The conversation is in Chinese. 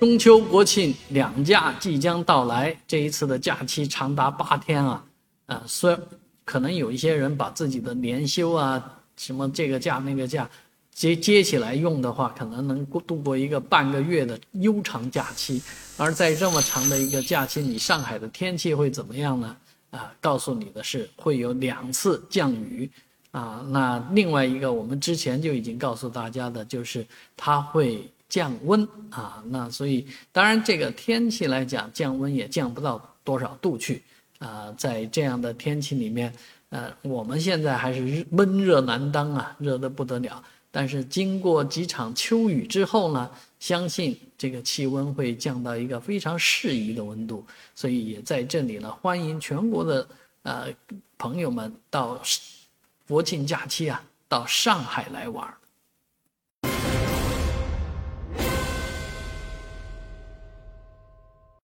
中秋国庆两假即将到来，这一次的假期长达八天啊，啊，虽然可能有一些人把自己的年休啊，什么这个假那个假接接起来用的话，可能能过度过一个半个月的悠长假期。而在这么长的一个假期，你上海的天气会怎么样呢？啊，告诉你的是会有两次降雨，啊，那另外一个我们之前就已经告诉大家的就是它会。降温啊，那所以当然这个天气来讲，降温也降不到多少度去啊。在这样的天气里面，呃，我们现在还是闷热难当啊，热得不得了。但是经过几场秋雨之后呢，相信这个气温会降到一个非常适宜的温度。所以也在这里呢，欢迎全国的呃朋友们到国庆假期啊，到上海来玩。